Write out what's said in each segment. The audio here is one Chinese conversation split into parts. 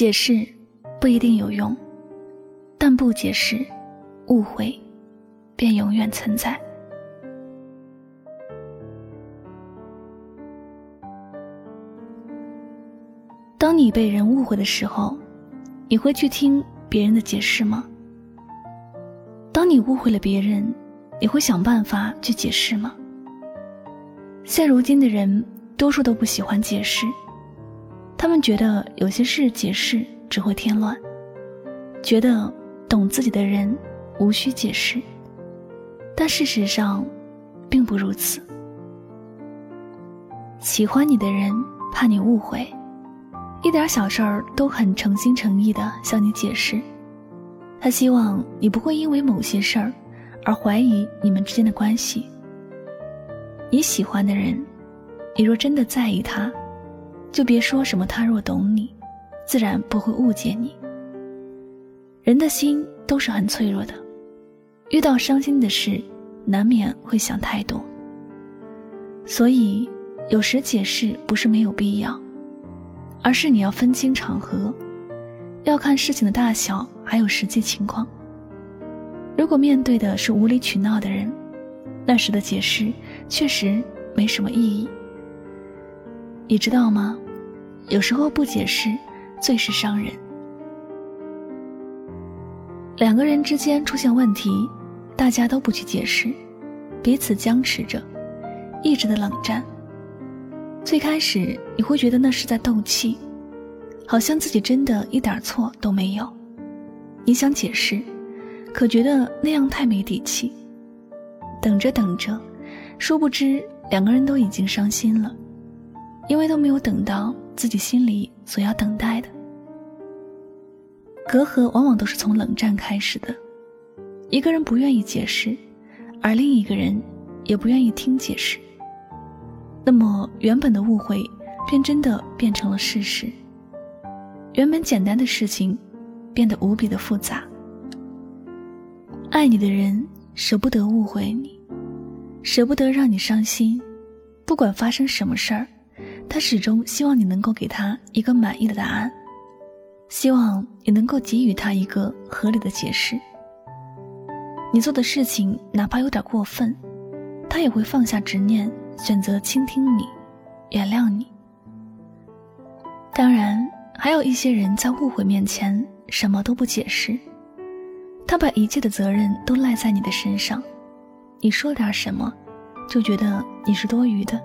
解释不一定有用，但不解释，误会便永远存在。当你被人误会的时候，你会去听别人的解释吗？当你误会了别人，你会想办法去解释吗？现如今的人，多数都不喜欢解释，他们觉得有些事解释只会添乱，觉得懂自己的人无需解释，但事实上，并不如此。喜欢你的人怕你误会，一点小事儿都很诚心诚意的向你解释，他希望你不会因为某些事儿而怀疑你们之间的关系。你喜欢的人，你若真的在意他，就别说什么他若懂你，自然不会误解你。人的心都是很脆弱的，遇到伤心的事，难免会想太多。所以，有时解释不是没有必要，而是你要分清场合，要看事情的大小，还有实际情况。如果面对的是无理取闹的人，那时的解释确实没什么意义。你知道吗？有时候不解释最是伤人。两个人之间出现问题，大家都不去解释，彼此僵持着，一直的冷战。最开始你会觉得那是在斗气，好像自己真的一点错都没有。你想解释，可觉得那样太没底气。等着等着，殊不知两个人都已经伤心了，因为都没有等到自己心里所要等待的。隔阂往往都是从冷战开始的，一个人不愿意解释，而另一个人也不愿意听解释，那么原本的误会便真的变成了事实，原本简单的事情变得无比的复杂。爱你的人。舍不得误会你，舍不得让你伤心，不管发生什么事儿，他始终希望你能够给他一个满意的答案，希望你能够给予他一个合理的解释。你做的事情哪怕有点过分，他也会放下执念，选择倾听你，原谅你。当然，还有一些人在误会面前什么都不解释。他把一切的责任都赖在你的身上，你说点什么，就觉得你是多余的；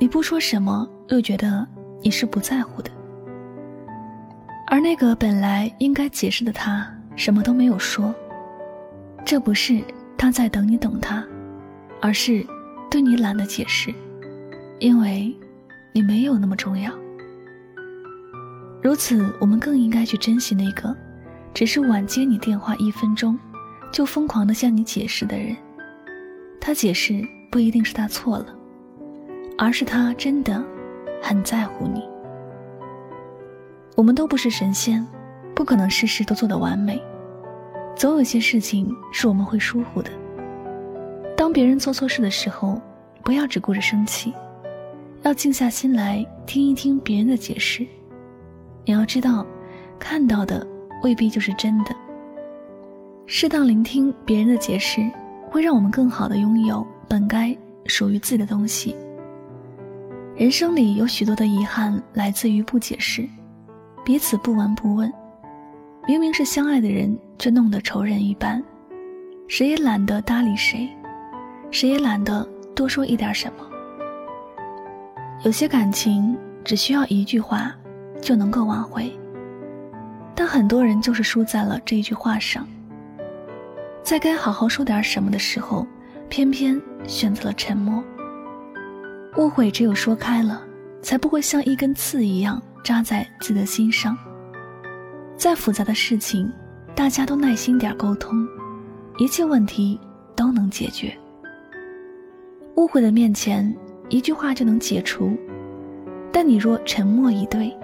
你不说什么，又觉得你是不在乎的。而那个本来应该解释的他，什么都没有说。这不是他在等你等他，而是对你懒得解释，因为你没有那么重要。如此，我们更应该去珍惜那个。只是晚接你电话一分钟，就疯狂的向你解释的人，他解释不一定是他错了，而是他真的很在乎你。我们都不是神仙，不可能事事都做得完美，总有些事情是我们会疏忽的。当别人做错事的时候，不要只顾着生气，要静下心来听一听别人的解释。你要知道，看到的。未必就是真的。适当聆听别人的解释，会让我们更好的拥有本该属于自己的东西。人生里有许多的遗憾来自于不解释，彼此不闻不问，明明是相爱的人，却弄得仇人一般，谁也懒得搭理谁，谁也懒得多说一点什么。有些感情只需要一句话，就能够挽回。但很多人就是输在了这一句话上，在该好好说点什么的时候，偏偏选择了沉默。误会只有说开了，才不会像一根刺一样扎在自己的心上。再复杂的事情，大家都耐心点沟通，一切问题都能解决。误会的面前，一句话就能解除，但你若沉默以对，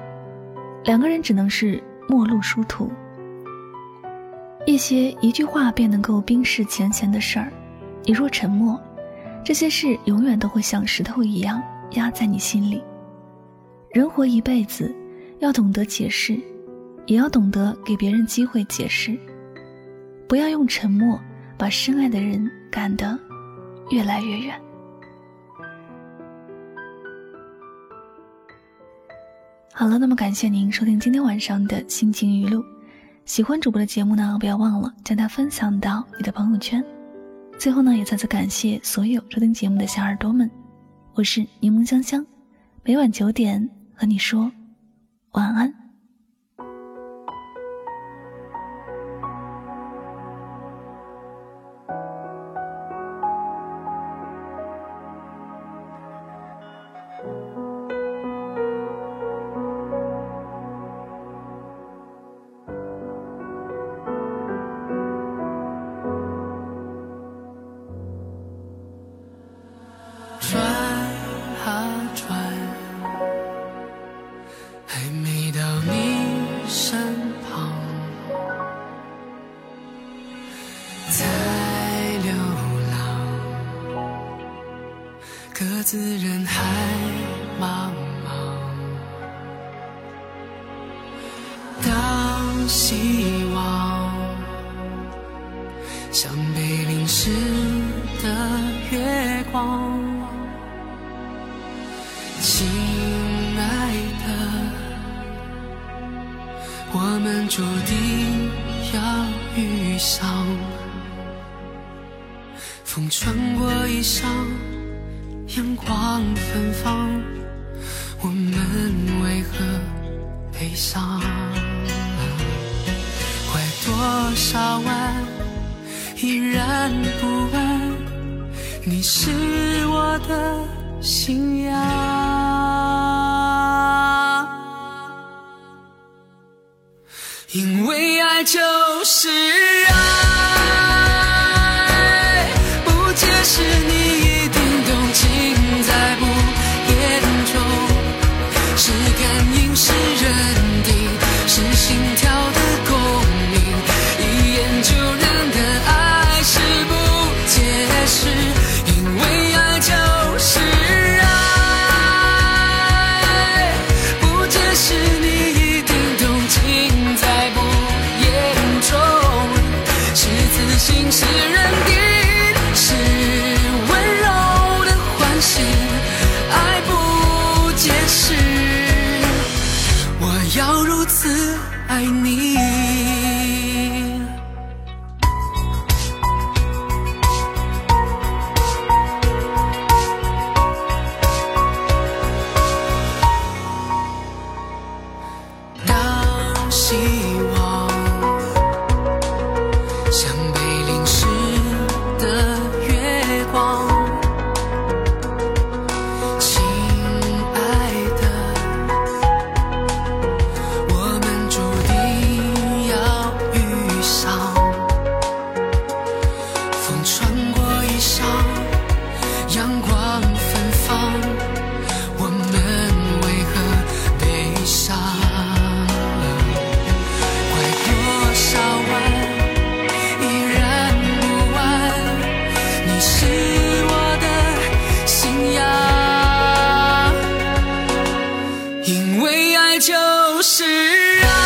两个人只能是。陌路殊途，一些一句话便能够冰释前嫌的事儿，你若沉默，这些事永远都会像石头一样压在你心里。人活一辈子，要懂得解释，也要懂得给别人机会解释，不要用沉默把深爱的人赶得越来越远。好了，那么感谢您收听今天晚上的心情语录。喜欢主播的节目呢，不要忘了将它分享到你的朋友圈。最后呢，也再次感谢所有收听节目的小耳朵们。我是柠檬香香，每晚九点和你说晚安。在流浪，各自人海茫茫，当希望像被淋湿的月光，亲爱的，我们注定要遇上，风穿过衣裳。阳光芬芳，我们为何悲伤？拐多少弯，依然不问，你是我的信仰。因为爱就是爱你。为爱，就是爱。